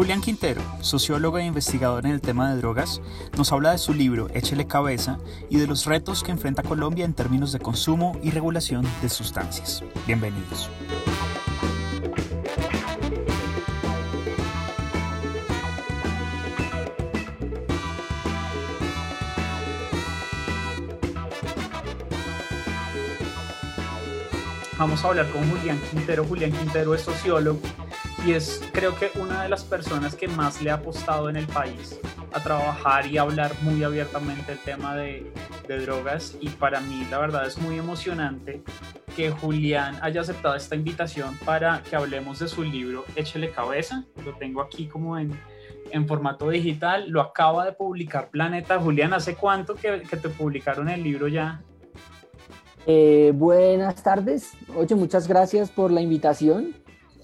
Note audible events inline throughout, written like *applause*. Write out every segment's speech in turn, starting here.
Julián Quintero, sociólogo e investigador en el tema de drogas, nos habla de su libro Échele cabeza y de los retos que enfrenta Colombia en términos de consumo y regulación de sustancias. Bienvenidos. Vamos a hablar con Julián Quintero. Julián Quintero es sociólogo y es creo que una de las personas que más le ha apostado en el país a trabajar y hablar muy abiertamente el tema de, drogas y para mí la verdad es muy emocionante que Julián haya aceptado esta invitación para que hablemos de su libro Échele cabeza, lo tengo aquí como en, en formato digital, lo acaba de publicar Planeta. Julián, ¿hace cuánto que, que te publicaron el libro ya? Eh, buenas tardes, oye, muchas gracias por la invitación.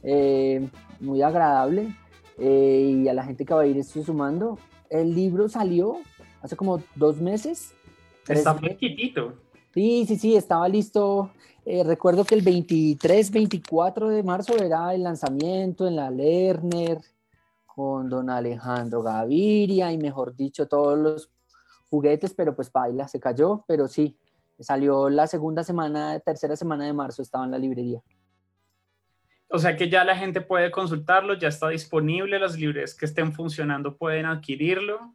Eh, muy agradable eh, y a la gente que va a ir estoy sumando. El libro salió hace como dos meses. Está fresquitito. Sí, sí, sí, estaba listo. Eh, recuerdo que el 23, 24 de marzo era el lanzamiento en la Lerner con don Alejandro Gaviria y mejor dicho todos los juguetes, pero pues baila, se cayó, pero sí, salió la segunda semana, tercera semana de marzo, estaba en la librería. O sea que ya la gente puede consultarlo, ya está disponible, las librerías que estén funcionando pueden adquirirlo.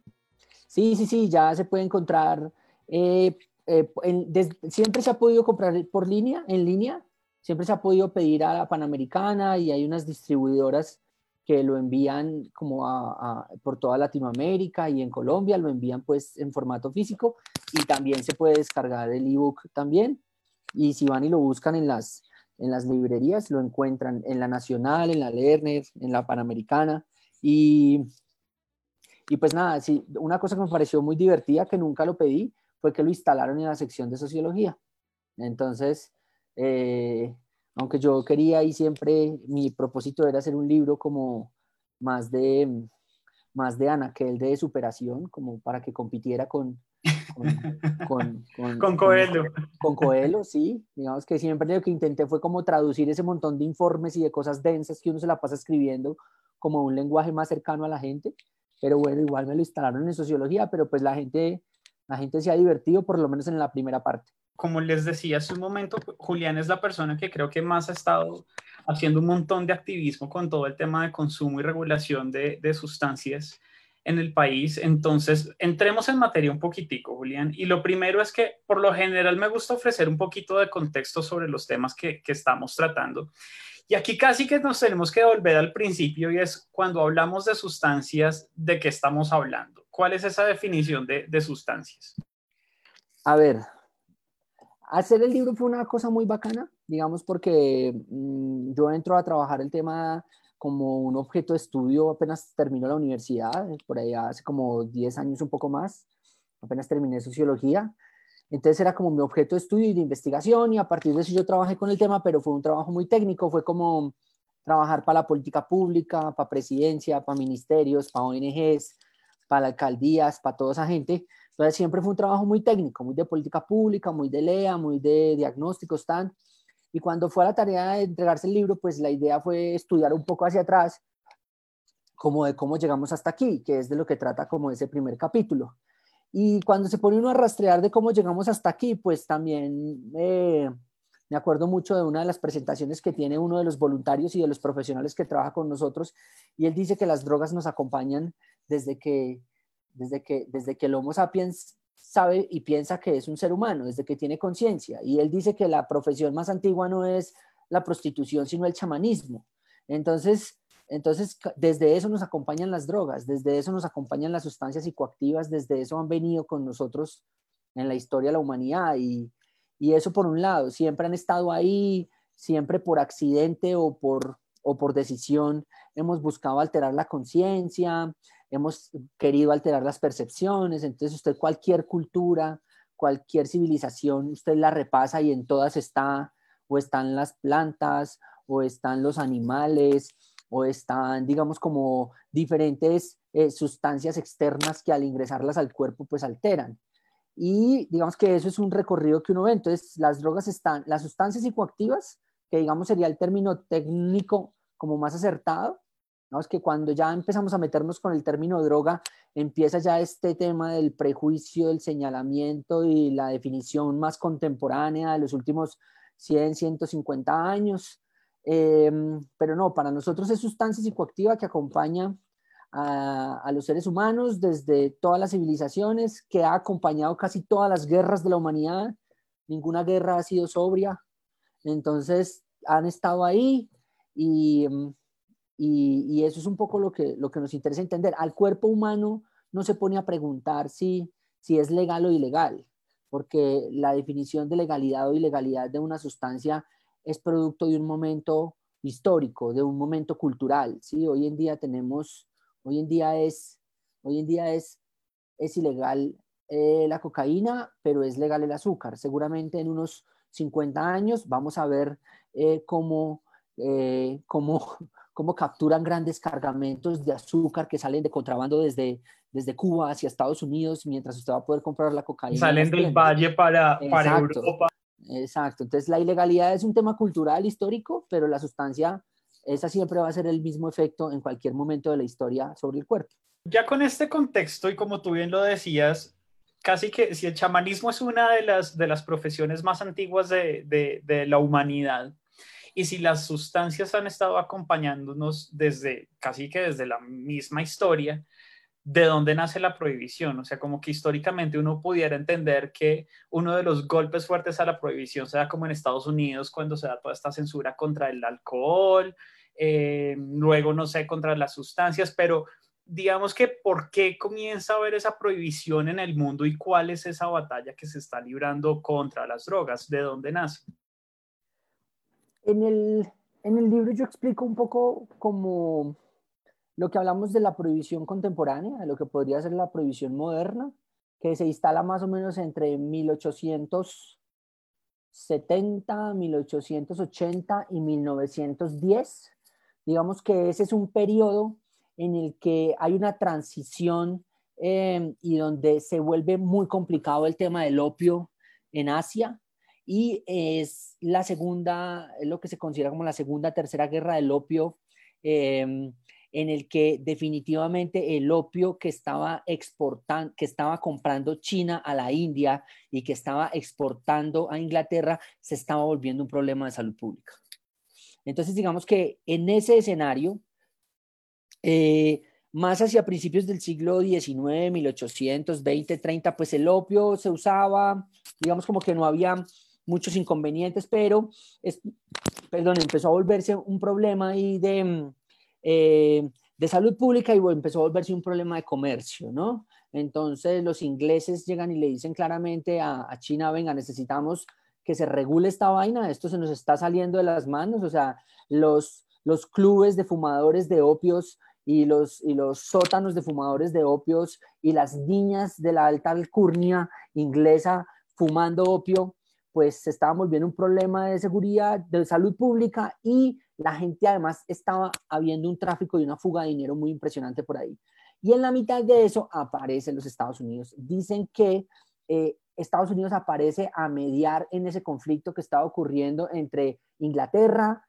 Sí, sí, sí, ya se puede encontrar. Eh, eh, siempre se ha podido comprar por línea, en línea, siempre se ha podido pedir a la Panamericana y hay unas distribuidoras que lo envían como a, por toda Latinoamérica y en Colombia lo envían pues en formato físico y también se puede descargar el ebook también y si van y lo buscan en las en las librerías, lo encuentran en la Nacional, en la Lerner, en la Panamericana. Y, y pues nada, sí, una cosa que me pareció muy divertida, que nunca lo pedí, fue que lo instalaron en la sección de sociología. Entonces, eh, aunque yo quería y siempre mi propósito era hacer un libro como más de, más de anaquel de superación, como para que compitiera con, *laughs* con, con, Coelho. Con, Coelho, sí. Digamos que siempre lo que intenté fue como traducir ese montón de informes y de cosas densas que uno se la pasa escribiendo como un lenguaje más cercano a la gente. Pero bueno, igual me lo instalaron en sociología, pero pues la gente, la gente se ha divertido por lo menos en la primera parte. Como les decía hace un momento, Julián es la persona que creo que más ha estado haciendo un montón de activismo con todo el tema de consumo y regulación de, de sustancias en el país. Entonces, entremos en materia un poquitico, Julián. Y lo primero es que por lo general me gusta ofrecer un poquito de contexto sobre los temas que, estamos tratando. Y aquí casi que nos tenemos que volver al principio y es cuando hablamos de sustancias, ¿de qué estamos hablando? ¿Cuál es esa definición de, de sustancias? A ver, hacer el libro fue una cosa muy bacana, digamos, porque mm, yo entro a trabajar el tema como un objeto de estudio apenas terminó la universidad, por ahí hace como 10 años, un poco más, apenas terminé sociología. Entonces era como mi objeto de estudio y de investigación y a partir de eso yo trabajé con el tema, pero fue un trabajo muy técnico, fue como trabajar para la política pública, para presidencia, para ministerios, para ONGs, para alcaldías, para toda esa gente. Entonces siempre fue un trabajo muy técnico, muy de política pública, muy de LEA, muy de diagnósticos, tan. Y cuando fue a la tarea de entregarse el libro, pues la idea fue estudiar un poco hacia atrás, como de cómo llegamos hasta aquí, que es de lo que trata como ese primer capítulo. Y cuando se pone uno a rastrear de cómo llegamos hasta aquí, pues también eh, me acuerdo mucho de una de las presentaciones que tiene uno de los voluntarios y de los profesionales que trabaja con nosotros, y él dice que las drogas nos acompañan desde que, desde que, desde que el Homo sapiens sabe y piensa que es un ser humano desde que tiene conciencia. Y él dice que la profesión más antigua no es la prostitución, sino el chamanismo. Entonces, entonces, desde eso nos acompañan las drogas, desde eso nos acompañan las sustancias psicoactivas, desde eso han venido con nosotros en la historia de la humanidad. Y, y eso por un lado, siempre han estado ahí, siempre por accidente o por, o por decisión, hemos buscado alterar la conciencia, hemos querido alterar las percepciones, entonces usted cualquier cultura, cualquier civilización, usted la repasa y en todas está, o están las plantas, o están los animales, o están, digamos, como diferentes eh, sustancias externas que al ingresarlas al cuerpo, pues alteran. Y digamos que eso es un recorrido que uno ve. Entonces, las drogas están, las sustancias psicoactivas, que digamos sería el término técnico como más acertado, es que cuando ya empezamos a meternos con el término droga, empieza ya este tema del prejuicio, del señalamiento y la definición más contemporánea de los últimos 100, 150 años. Em, pero no, para nosotros es sustancia psicoactiva que acompaña a, a, los seres humanos desde todas las civilizaciones, que ha acompañado casi todas las guerras de la humanidad. Ninguna guerra ha sido sobria. Entonces, han estado ahí y y, eso es un poco lo que, lo que nos interesa entender. Al cuerpo humano no se pone a preguntar si, si es legal o ilegal, porque la definición de legalidad o ilegalidad de una sustancia es producto de un momento histórico, de un momento cultural. ¿sí? Hoy en día tenemos, hoy en día es, hoy en día es, es ilegal eh, la cocaína, pero es legal el azúcar. Seguramente en unos 50 años vamos a ver eh, cómo, eh, cómo, cómo capturan grandes cargamentos de azúcar que salen de contrabando desde, desde Cuba hacia Estados Unidos, mientras usted va a poder comprar la cocaína. Salen del valle para, para Europa. Exacto, entonces la ilegalidad es un tema cultural, histórico, pero la sustancia, esa siempre va a ser el mismo efecto en cualquier momento de la historia sobre el cuerpo. Ya con este contexto y como tú bien lo decías, casi que si el chamanismo es una de las, de las profesiones más antiguas de, de, de la humanidad, y si las sustancias han estado acompañándonos desde casi que desde la misma historia, ¿de dónde nace la prohibición? O sea, como que históricamente uno pudiera entender que uno de los golpes fuertes a la prohibición se da como en Estados Unidos cuando se da toda esta censura contra el alcohol, eh, luego, no sé, contra las sustancias, pero digamos que por qué comienza a haber esa prohibición en el mundo y cuál es esa batalla que se está librando contra las drogas, de dónde nace. En el, en el libro yo explico un poco como lo que hablamos de la prohibición contemporánea, de lo que podría ser la prohibición moderna, que se instala más o menos entre 1870, 1880 y 1910. Digamos que ese es un periodo en el que hay una transición eh, y donde se vuelve muy complicado el tema del opio en Asia y es la segunda, lo que se considera como la segunda, tercera guerra del opio, em, en el que definitivamente el opio que estaba que estaba comprando China a la India y que estaba exportando a Inglaterra, se estaba volviendo un problema de salud pública. Entonces, digamos que en ese escenario, eh, más hacia principios del siglo XIX, 1820, 30, pues el opio se usaba, digamos como que no había muchos inconvenientes, pero es, perdón, empezó a volverse un problema ahí de, mm, eh, de salud pública y empezó a volverse un problema de comercio, ¿no? Entonces los ingleses llegan y le dicen claramente a, a China, venga, necesitamos que se regule esta vaina, esto se nos está saliendo de las manos, o sea, los, los clubes de fumadores de opios y los, y los sótanos de fumadores de opios y las niñas de la alta alcurnia inglesa fumando opio pues se estaba volviendo un problema de seguridad, de salud pública y la gente además estaba habiendo un tráfico y una fuga de dinero muy impresionante por ahí. Y en la mitad de eso aparecen los Estados Unidos. Dicen que eh, Estados Unidos aparece a mediar en ese conflicto que estaba ocurriendo entre Inglaterra,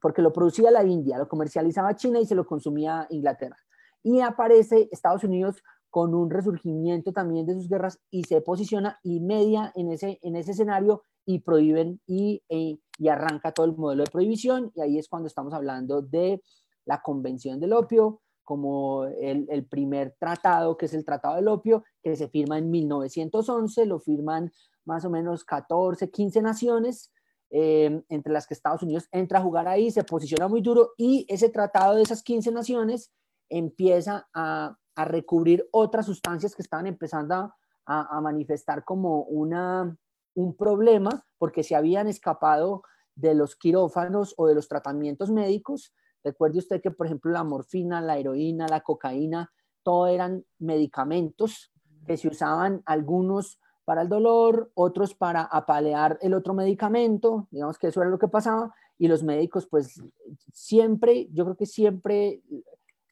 porque lo producía la India, lo comercializaba China y se lo consumía Inglaterra. Y aparece Estados Unidos con un resurgimiento también de sus guerras y se posiciona y media en ese, en ese escenario y prohíben y, e, y arranca todo el modelo de prohibición. Y ahí es cuando estamos hablando de la Convención del Opio como el, el, primer tratado, que es el Tratado del Opio, que se firma en 1911, lo firman más o menos 14, 15 naciones, eh, entre las que Estados Unidos entra a jugar ahí, se posiciona muy duro y ese tratado de esas 15 naciones empieza a a recubrir otras sustancias que estaban empezando a, manifestar como una, un problema porque se habían escapado de los quirófanos o de los tratamientos médicos. Recuerde usted que, por ejemplo, la morfina, la heroína, la cocaína, todo eran medicamentos que se usaban algunos para el dolor, otros para apalear el otro medicamento, digamos que eso era lo que pasaba, y los médicos pues siempre, yo creo que siempre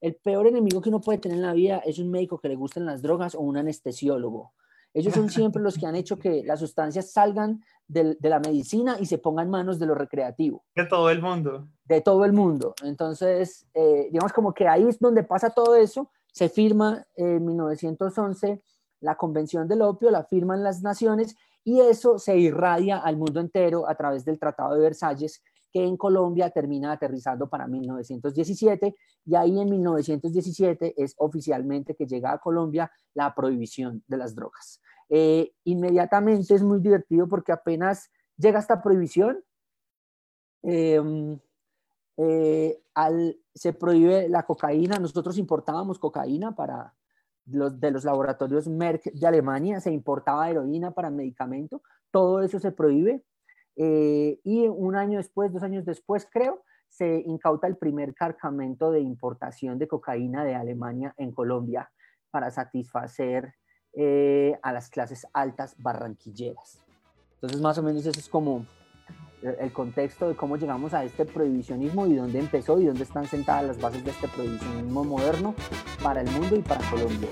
el peor enemigo que uno puede tener en la vida es un médico que le gusten las drogas o un anestesiólogo. Ellos son siempre los que han hecho que las sustancias salgan de, la medicina y se ponga en manos de lo recreativo. De todo el mundo. De todo el mundo. Entonces, eh, digamos como que ahí es donde pasa todo eso. Se firma en 1911 la Convención del Opio, la firman las naciones y eso se irradia al mundo entero a través del Tratado de Versalles, que en Colombia termina aterrizando para 1917 y ahí en 1917 es oficialmente que llega a Colombia la prohibición de las drogas. Eh, inmediatamente es muy divertido porque apenas llega esta prohibición, em, eh, se prohíbe la cocaína. Nosotros importábamos cocaína para los, de los laboratorios Merck de Alemania, se importaba heroína para medicamento, todo eso se prohíbe. Eh, y un año después, dos años después, creo, se incauta el primer cargamento de importación de cocaína de Alemania en Colombia para satisfacer eh, a las clases altas barranquilleras. Entonces, más o menos eso es como el contexto de cómo llegamos a este prohibicionismo y dónde empezó y dónde están sentadas las bases de este prohibicionismo moderno para el mundo y para Colombia.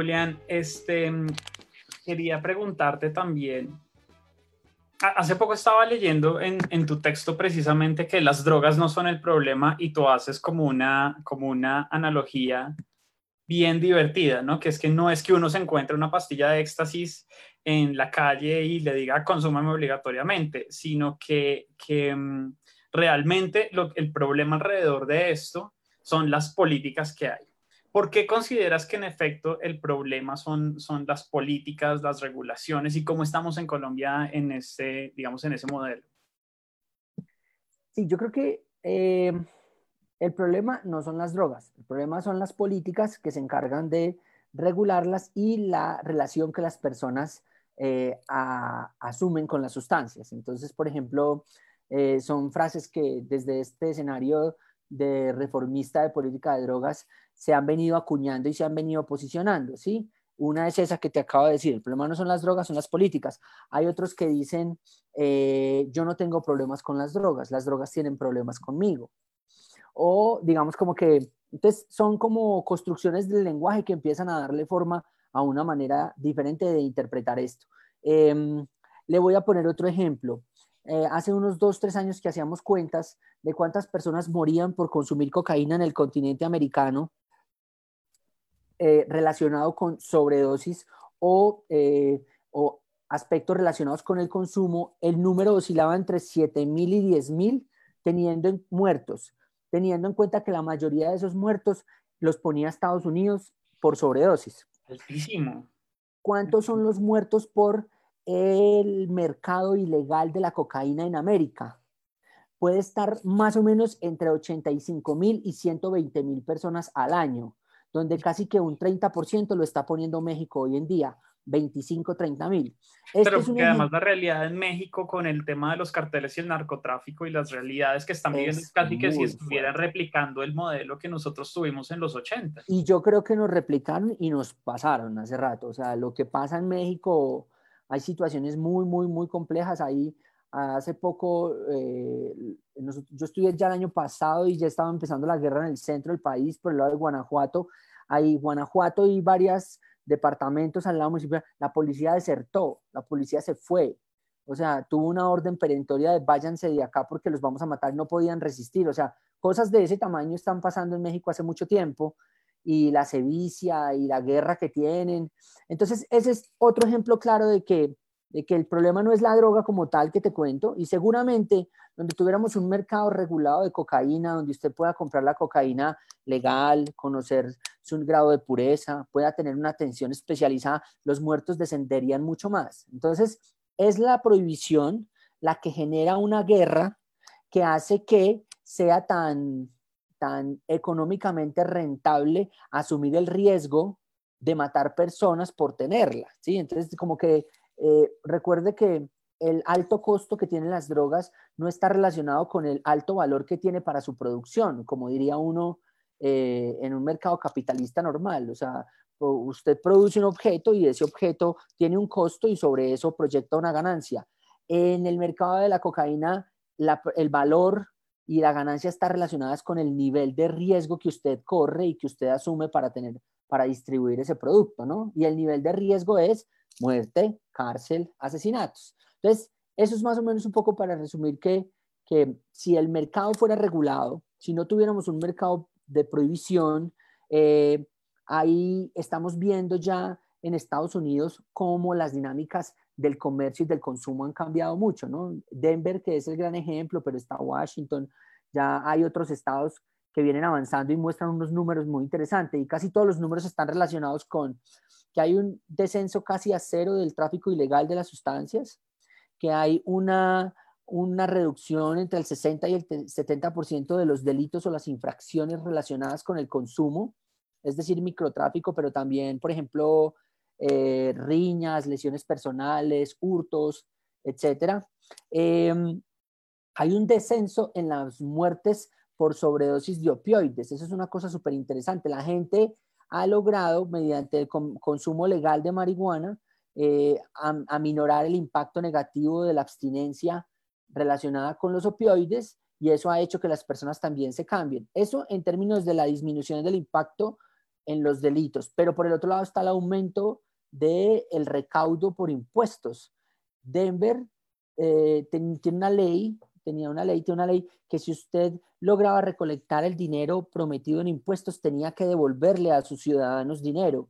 Julián, este, quería preguntarte también. Hace poco estaba leyendo en, tu texto precisamente que las drogas no son el problema y tú haces como una, como una analogía bien divertida, ¿no? Que es que no es que uno se encuentre una pastilla de éxtasis en la calle y le diga consúmame obligatoriamente, sino que, que mm, realmente el problema alrededor de esto son las políticas que hay. ¿Por qué consideras que en efecto el problema son, son las políticas, las regulaciones y cómo estamos en Colombia en ese, digamos, en ese modelo? Sí, yo creo que eh, el problema no son las drogas, el problema son las políticas que se encargan de regularlas y la relación que las personas eh, asumen con las sustancias. Entonces, por ejemplo, eh, son frases que desde este escenario de reformista de política de drogas se han venido acuñando y se han venido posicionando, ¿sí? Una es esa que te acabo de decir, el problema no son las drogas, son las políticas. Hay otros que dicen, eh, yo no tengo problemas con las drogas, las drogas tienen problemas conmigo. O digamos como que, entonces son como construcciones del lenguaje que empiezan a darle forma a una manera diferente de interpretar esto. Em, le voy a poner otro ejemplo. Eh, hace unos dos, tres años que hacíamos cuentas de cuántas personas morían por consumir cocaína en el continente americano eh, relacionado con sobredosis o, eh, o, aspectos relacionados con el consumo, el número oscilaba entre 7.000 y 10.000 teniendo en, muertos, teniendo en cuenta que la mayoría de esos muertos los ponía Estados Unidos por sobredosis. Altísimo. ¿Cuántos son los muertos por el mercado ilegal de la cocaína en América. Puede estar más o menos entre 85 mil y 120 mil personas al año, donde casi que un 30% lo está poniendo México hoy en día, 25, 30 mil. Este Pero que además la realidad en México con el tema de los carteles y el narcotráfico y las realidades que están viviendo casi que si estuvieran replicando el modelo que nosotros tuvimos en los 80. Y yo creo que nos replicaron y nos pasaron hace rato. O sea, lo que pasa en México hay situaciones muy, muy, muy complejas. Ahí hace poco, eh, yo estuve ya el año pasado y ya estaba empezando la guerra en el centro del país, por el lado de Guanajuato. Hay Guanajuato y varios departamentos al lado municipal. La policía desertó, la policía se fue. O sea, tuvo una orden perentoria de váyanse de acá porque los vamos a matar, no podían resistir. O sea, cosas de ese tamaño están pasando en México hace mucho tiempo y la sevicia y la guerra que tienen. Entonces, ese es otro ejemplo claro de que, de que el problema no es la droga como tal que te cuento y seguramente donde tuviéramos un mercado regulado de cocaína, donde usted pueda comprar la cocaína legal, conocer su grado de pureza, pueda tener una atención especializada, los muertos descenderían mucho más. Entonces, es la prohibición la que genera una guerra que hace que sea tan tan económicamente rentable asumir el riesgo de matar personas por tenerla, ¿sí? Entonces, como que eh, recuerde que el alto costo que tienen las drogas no está relacionado con el alto valor que tiene para su producción, como diría uno eh, en un mercado capitalista normal. O sea, usted produce un objeto y ese objeto tiene un costo y sobre eso proyecta una ganancia. En el mercado de la cocaína el valor y la ganancia están relacionadas con el nivel de riesgo que usted corre y que usted asume para tener, para distribuir ese producto, ¿no? Y el nivel de riesgo es muerte, cárcel, asesinatos. Entonces, eso es más o menos un poco para resumir que, que si el mercado fuera regulado, si no tuviéramos un mercado de prohibición, eh, ahí estamos viendo ya en Estados Unidos cómo las dinámicas del comercio y del consumo han cambiado mucho, ¿no? Denver, que es el gran ejemplo, pero está Washington, ya hay otros estados que vienen avanzando y muestran unos números muy interesantes y casi todos los números están relacionados con que hay un descenso casi a cero del tráfico ilegal de las sustancias, que hay una, una reducción entre el 60 y el 70% de los delitos o las infracciones relacionadas con el consumo, es decir, microtráfico, pero también, por ejemplo, eh, riñas, lesiones personales, hurtos, etc. Em, hay un descenso en las muertes por sobredosis de opioides. Eso es una cosa súper interesante. La gente ha logrado, mediante el consumo legal de marihuana, eh, aminorar el impacto negativo de la abstinencia relacionada con los opioides y eso ha hecho que las personas también se cambien. Eso en términos de la disminución del impacto en los delitos, pero por el otro lado está el aumento del el recaudo por impuestos. Denver eh, tiene una ley, tenía una ley, una ley que si usted lograba recolectar el dinero prometido en impuestos, tenía que devolverle a sus ciudadanos dinero.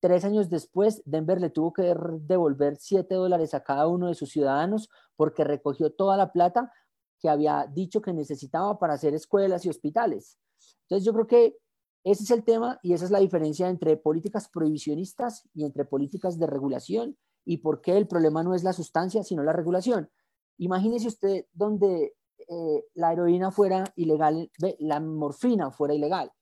Tres años después, Denver le tuvo que devolver siete dólares a cada uno de sus ciudadanos porque recogió toda la plata que había dicho que necesitaba para hacer escuelas y hospitales. Entonces yo creo que ese es el tema y esa es la diferencia entre políticas prohibicionistas y entre políticas de regulación y por qué el problema no es la sustancia, sino la regulación. Imagínese usted donde eh, la heroína fuera ilegal, la morfina fuera ilegal.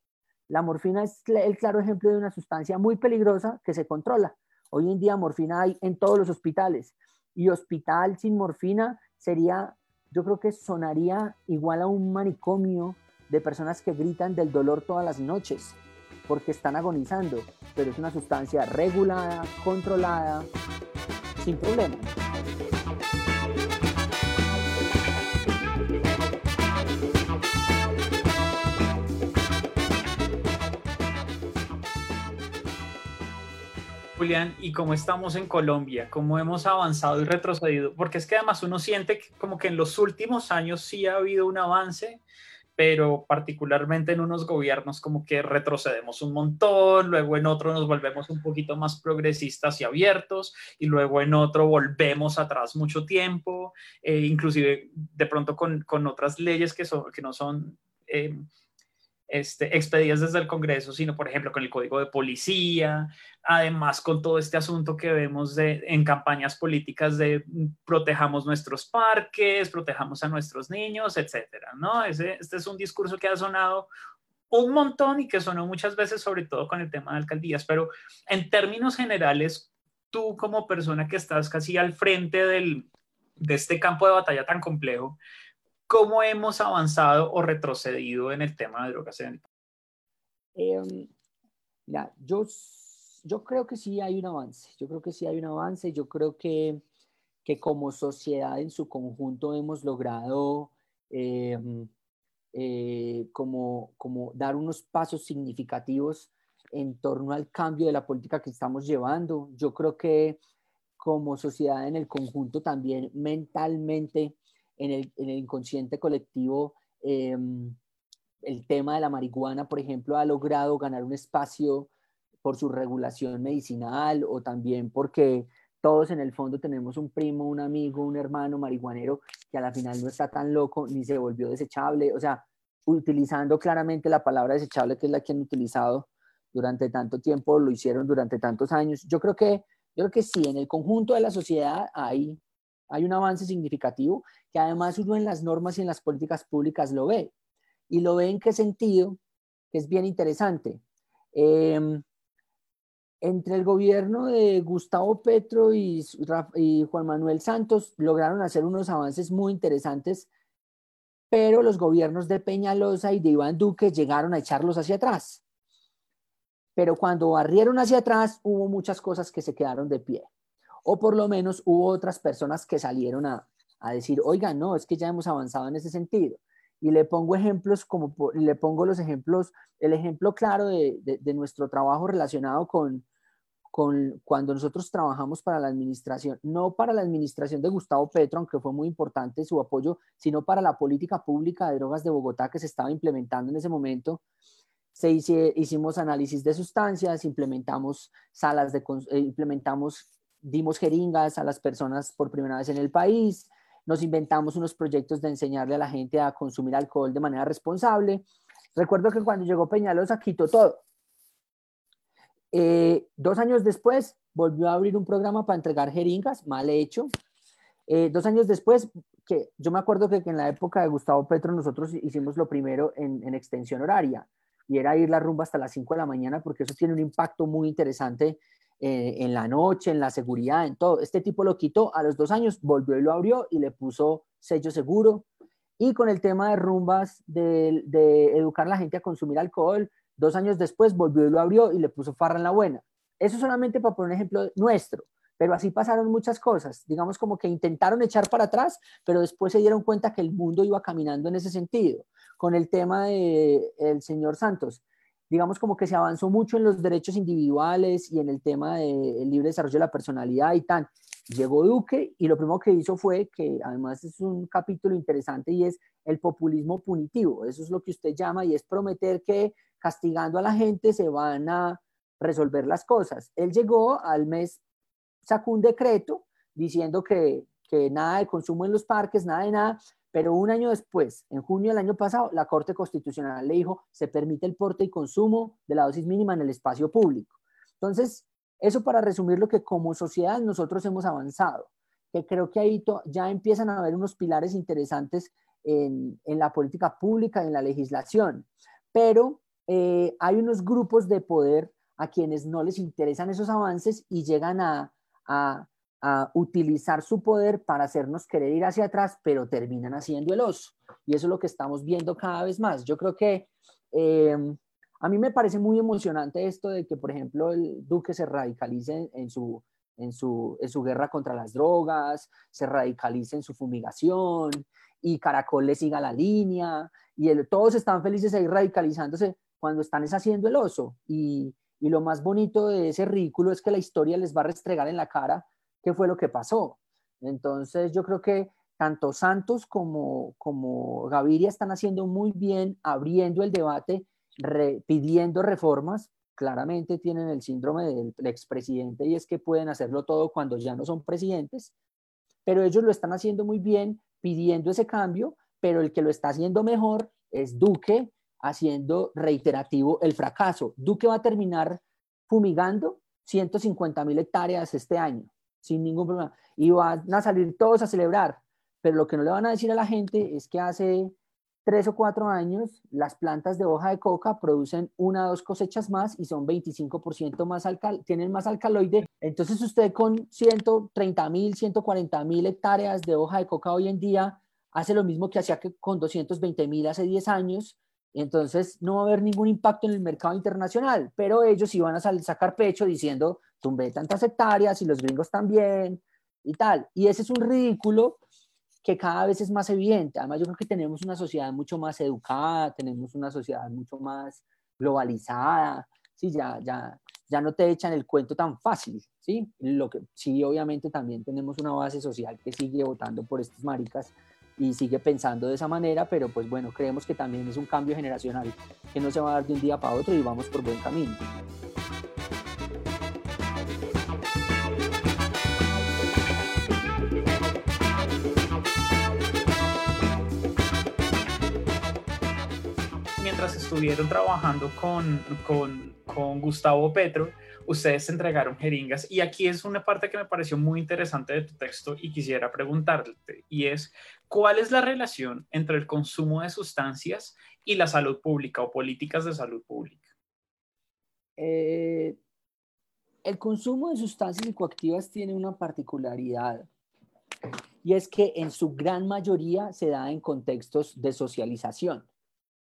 La morfina es el claro ejemplo de una sustancia muy peligrosa que se controla. Hoy en día morfina hay en todos los hospitales y hospital sin morfina sería, yo creo que sonaría igual a un manicomio de personas que gritan del dolor todas las noches porque están agonizando, pero es una sustancia regulada, controlada, sin problema. Julián, y cómo estamos en Colombia, cómo hemos avanzado y retrocedido, porque es que además uno siente que como que en los últimos años sí ha habido un avance, pero particularmente en unos gobiernos como que retrocedemos un montón, luego en otro nos volvemos un poquito más progresistas y abiertos, y luego en otro volvemos atrás mucho tiempo, eh, inclusive de pronto con, con, otras leyes que, son, que no son... Eh, este, expedidas desde el Congreso, sino por ejemplo con el Código de Policía, además con todo este asunto que vemos en campañas políticas de mm, protejamos nuestros parques, protejamos a nuestros niños, etcétera, ¿no? Este es un discurso que ha sonado un montón y que sonó muchas veces, sobre todo con el tema de alcaldías, pero en términos generales, tú como persona que estás casi al frente del, de este campo de batalla tan complejo, ¿Cómo hemos avanzado o retrocedido en el tema de drogas en el? Em, yo, yo creo que sí hay un avance, yo creo que sí hay un avance, yo creo que, que como sociedad en su conjunto hemos logrado em, eh, como, como dar unos pasos significativos en torno al cambio de la política que estamos llevando. Yo creo que como sociedad en el conjunto también mentalmente en el, inconsciente colectivo, em, el tema de la marihuana, por ejemplo, ha logrado ganar un espacio por su regulación medicinal o también porque todos en el fondo tenemos un primo, un amigo, un hermano marihuanero que a la final no está tan loco ni se volvió desechable. O sea, utilizando claramente la palabra desechable, que es la que han utilizado durante tanto tiempo, lo hicieron durante tantos años. Yo creo que, yo creo que sí, en el conjunto de la sociedad hay, hay un avance significativo que además uno en las normas y en las políticas públicas lo ve. ¿Y lo ve en qué sentido? Que es bien interesante. Em, entre el gobierno de Gustavo Petro y, Juan Manuel Santos lograron hacer unos avances muy interesantes, pero los gobiernos de Peñalosa y de Iván Duque llegaron a echarlos hacia atrás. Pero cuando barrieron hacia atrás, hubo muchas cosas que se quedaron de pie o por lo menos hubo otras personas que salieron a, a decir, oiga, no, es que ya hemos avanzado en ese sentido. Y le pongo ejemplos como, le pongo los ejemplos, el ejemplo claro de, de, nuestro trabajo relacionado con, con cuando nosotros trabajamos para la administración, no para la administración de Gustavo Petro, aunque fue muy importante su apoyo, sino para la política pública de drogas de Bogotá que se estaba implementando en ese momento. Se hicimos análisis de sustancias, implementamos salas de, eh, implementamos, dimos jeringas a las personas por primera vez en el país, nos inventamos unos proyectos de enseñarle a la gente a consumir alcohol de manera responsable. Recuerdo que cuando llegó Peñalosa quitó todo. Eh, dos años después volvió a abrir un programa para entregar jeringas, mal hecho. Eh, dos años después, que yo me acuerdo que, en la época de Gustavo Petro nosotros hicimos lo primero en, en extensión horaria y era ir la rumba hasta las 5 de la mañana porque eso tiene un impacto muy interesante eh, en la noche, en la seguridad, en todo. Este tipo lo quitó a los dos años, volvió y lo abrió y le puso sello seguro. Y con el tema de rumbas, de, educar a la gente a consumir alcohol, dos años después volvió y lo abrió y le puso farra en la buena. Eso solamente para poner un ejemplo nuestro, pero así pasaron muchas cosas. Digamos como que intentaron echar para atrás, pero después se dieron cuenta que el mundo iba caminando en ese sentido. Con el tema el señor Santos, digamos como que se avanzó mucho en los derechos individuales y en el tema del libre desarrollo de la personalidad y tal. Llegó Duque y lo primero que hizo fue que además es un capítulo interesante y es el populismo punitivo. Eso es lo que usted llama y es prometer que castigando a la gente se van a resolver las cosas. Él llegó al mes, sacó un decreto diciendo que, que nada de consumo en los parques, nada de nada, pero un año después, en junio del año pasado, la Corte Constitucional le dijo, se permite el porte y consumo de la dosis mínima en el espacio público. Entonces, eso para resumir lo que como sociedad nosotros hemos avanzado, que creo que ahí ya empiezan a haber unos pilares interesantes en, la política pública, en la legislación, pero eh, hay unos grupos de poder a quienes no les interesan esos avances y llegan a a utilizar su poder para hacernos querer ir hacia atrás, pero terminan haciendo el oso. Y eso es lo que estamos viendo cada vez más. Yo creo que eh, a mí me parece muy emocionante esto de que, por ejemplo, el Duque se radicalice en su, en su, en su guerra contra las drogas, se radicalice en su fumigación y Caracol le siga la línea y todos están felices ahí radicalizándose cuando están haciendo el oso. Y, y lo más bonito de ese ridículo es que la historia les va a restregar en la cara qué fue lo que pasó. Entonces yo creo que tanto Santos como, como Gaviria están haciendo muy bien abriendo el debate, pidiendo reformas. Claramente tienen el síndrome del expresidente y es que pueden hacerlo todo cuando ya no son presidentes, pero ellos lo están haciendo muy bien pidiendo ese cambio, pero el que lo está haciendo mejor es Duque haciendo reiterativo el fracaso. Duque va a terminar fumigando 150 mil hectáreas este año sin ningún problema. Y van a salir todos a celebrar, pero lo que no le van a decir a la gente es que hace tres o cuatro años las plantas de hoja de coca producen una o dos cosechas más y son 25% más alcal tienen más alcaloide. Entonces usted con 130 mil, 140 mil hectáreas de hoja de coca hoy en día hace lo mismo que hacía con 220 mil hace 10 años. Entonces no va a haber ningún impacto en el mercado internacional, pero ellos iban a sacar pecho diciendo, tumbé tantas hectáreas y los gringos también y tal. Y ese es un ridículo que cada vez es más evidente. Además, yo creo que tenemos una sociedad mucho más educada, tenemos una sociedad mucho más globalizada, ¿sí? ya, ya, ya no te echan el cuento tan fácil, ¿sí? Lo que, sí, obviamente también tenemos una base social que sigue votando por estas maricas y sigue pensando de esa manera, pero pues bueno, creemos que también es un cambio generacional que no se va a dar de un día para otro y vamos por buen camino. estuvieron trabajando con, con, con Gustavo Petro, ustedes entregaron jeringas y aquí es una parte que me pareció muy interesante de tu texto y quisiera preguntarte y es ¿cuál es la relación entre el consumo de sustancias y la salud pública o políticas de salud pública? Eh, el consumo de sustancias psicoactivas tiene una particularidad y es que en su gran mayoría se da en contextos de socialización.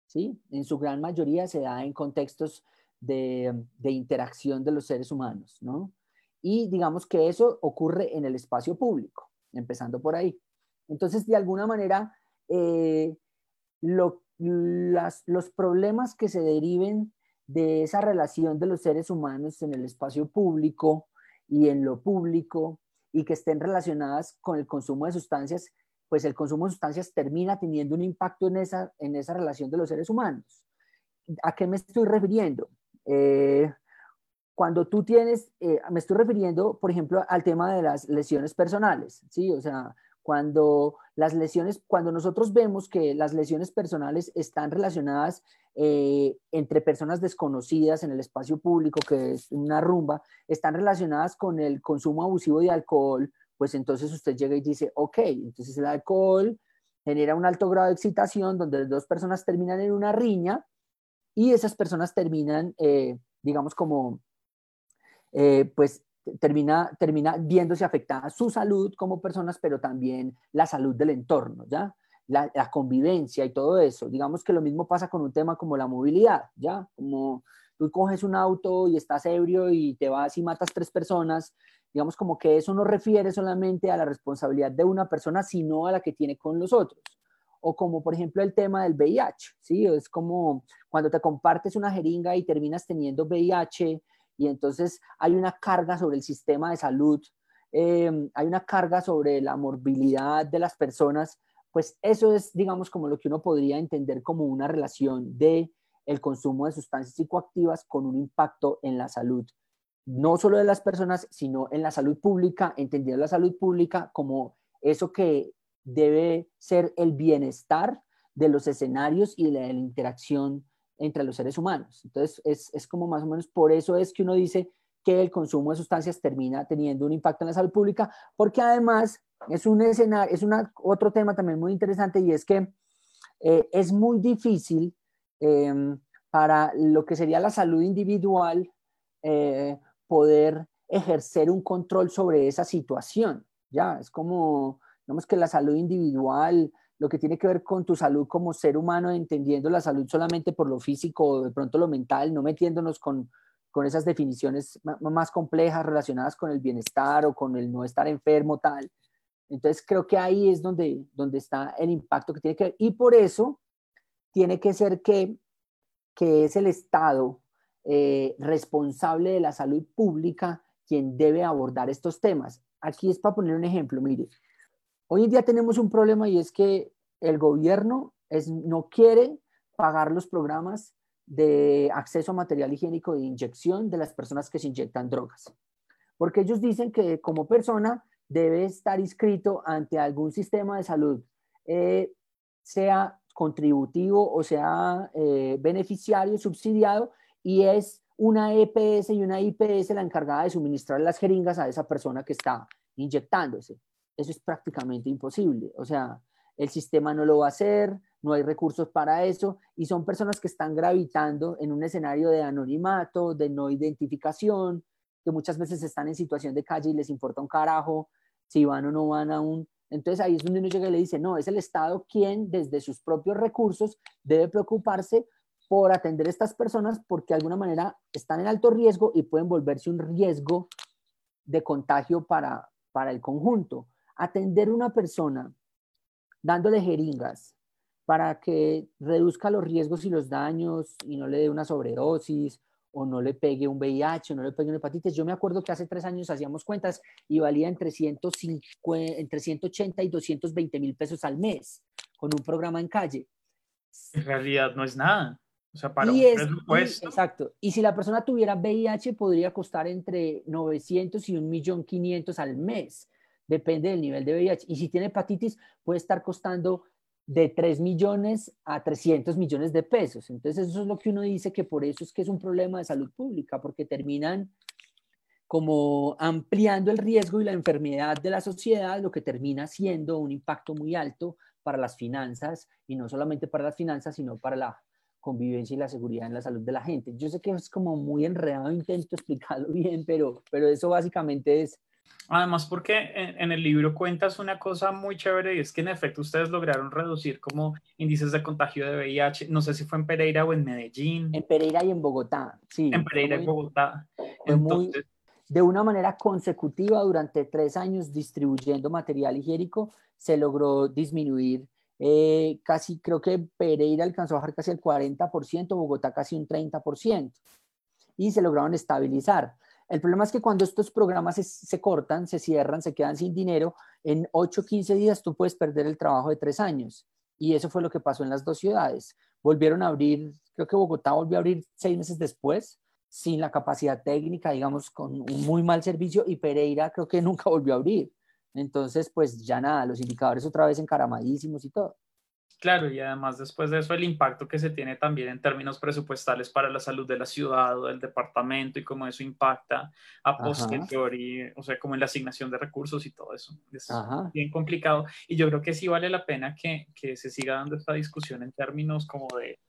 ¿sí? En su gran mayoría se da en contextos de, interacción de los seres humanos, ¿no? Y digamos que eso ocurre en el espacio público, empezando por ahí. Entonces, de alguna manera, eh, los problemas que se deriven de esa relación de los seres humanos en el espacio público y en lo público y que estén relacionadas con el consumo de sustancias, pues el consumo de sustancias termina teniendo un impacto en esa, en esa relación de los seres humanos. ¿A qué me estoy refiriendo? Eh, cuando tú tienes, eh, me estoy refiriendo, por ejemplo, al tema de las lesiones personales, ¿sí? O sea, cuando las lesiones, cuando nosotros vemos que las lesiones personales están relacionadas eh, entre personas desconocidas en el espacio público, que es una rumba, están relacionadas con el consumo abusivo de alcohol, pues entonces usted llega y dice, ok, entonces el alcohol genera un alto grado de excitación donde dos personas terminan en una riña y esas personas terminan, eh, digamos, como, eh, pues termina, termina viéndose afectada su salud como personas, pero también la salud del entorno, ¿ya? La, convivencia y todo eso. Digamos que lo mismo pasa con un tema como la movilidad, ¿ya? Como tú coges un auto y estás ebrio y te vas y matas tres personas, digamos como que eso no refiere solamente a la responsabilidad de una persona, sino a la que tiene con los otros. O como por ejemplo el tema del VIH, ¿sí? Es como cuando te compartes una jeringa y terminas teniendo VIH, y entonces hay una carga sobre el sistema de salud, eh, hay una carga sobre la morbilidad de las personas, pues eso es, digamos, como lo que uno podría entender como una relación de el consumo de sustancias psicoactivas con un impacto en la salud, no solo de las personas, sino en la salud pública, entendiendo la salud pública como eso que debe ser el bienestar de los escenarios y la interacción entre los seres humanos. Entonces, es, como más o menos por eso es que uno dice que el consumo de sustancias termina teniendo un impacto en la salud pública, porque además es un escenario, es una, otro tema también muy interesante y es que eh, es muy difícil em, para lo que sería la salud individual eh, poder ejercer un control sobre esa situación. Ya, es como, digamos que la salud individual lo que tiene que ver con tu salud como ser humano, entendiendo la salud solamente por lo físico o de pronto lo mental, no metiéndonos con, esas definiciones más complejas relacionadas con el bienestar o con el no estar enfermo, tal. Entonces creo que ahí es donde, donde está el impacto que tiene que ver. Y por eso tiene que ser que, que es el Estado eh, responsable de la salud pública quien debe abordar estos temas. Aquí es para poner un ejemplo, mire, Hoy en día tenemos un problema y es que el gobierno no quiere pagar los programas de acceso a material higiénico de inyección de las personas que se inyectan drogas. Porque ellos dicen que como persona debe estar inscrito ante algún sistema de salud, eh, sea contributivo o sea eh, beneficiario, subsidiado, y es una EPS y una IPS la encargada de suministrar las jeringas a esa persona que está inyectándose eso es prácticamente imposible. O sea, el sistema no lo va a hacer, no hay recursos para eso y son personas que están gravitando en un escenario de anonimato, de no identificación, que muchas veces están en situación de calle y les importa un carajo si van o no van a un... Entonces ahí es donde uno llega y le dice, no, es el Estado quien desde sus propios recursos debe preocuparse por atender a estas personas porque de alguna manera están en alto riesgo y pueden volverse un riesgo de contagio para, para el conjunto atender a una persona dándole jeringas para que reduzca los riesgos y los daños y no le dé una sobredosis o no le pegue un VIH o no le pegue una hepatitis. Yo me acuerdo que hace tres años hacíamos cuentas y valía entre, 150, entre 180 y 220 mil pesos al mes con un programa en calle. En realidad no es nada. O sea, para un presupuesto. exacto. Y si la persona tuviera VIH, podría costar entre 900 y 1.500.000 al mes depende del nivel de VIH. Y si tiene hepatitis, puede estar costando de 3 millones a 300 millones de pesos. Entonces, eso es lo que uno dice que por eso es que es un problema de salud pública, porque terminan como ampliando el riesgo y la enfermedad de la sociedad, lo que termina siendo un impacto muy alto para las finanzas, y no solamente para las finanzas, sino para la convivencia y la seguridad en la salud de la gente. Yo sé que es como muy enredado, intento *laughs* explicarlo bien, pero, pero eso básicamente es Además, porque en, el libro cuentas una cosa muy chévere y es que en efecto ustedes lograron reducir como índices de contagio de VIH, no sé si fue en Pereira o en Medellín. En Pereira y en Bogotá, sí. En Pereira y Bogotá. Entonces, de una manera consecutiva durante tres años distribuyendo material higiénico, se logró disminuir eh, casi, creo que Pereira alcanzó a bajar casi el 40%, Bogotá casi un 30%, y se lograron estabilizar. El problema es que cuando estos programas se, cortan, se cierran, se quedan sin dinero, en 8 o 15 días tú puedes perder el trabajo de tres años. Y eso fue lo que pasó en las dos ciudades. Volvieron a abrir, creo que Bogotá volvió a abrir seis meses después, sin la capacidad técnica, digamos, con un muy mal servicio, y Pereira creo que *laughs* nunca volvió a abrir. Entonces, pues ya nada, los indicadores otra vez encaramadísimos y todo. Claro, y además después de eso el impacto que se tiene también en términos presupuestales para la salud de la ciudad o del departamento y cómo eso impacta a posteriori, o sea, como en la asignación de recursos y todo eso. Es bien complicado y yo creo que sí vale la pena que, que se siga dando esta discusión en términos como de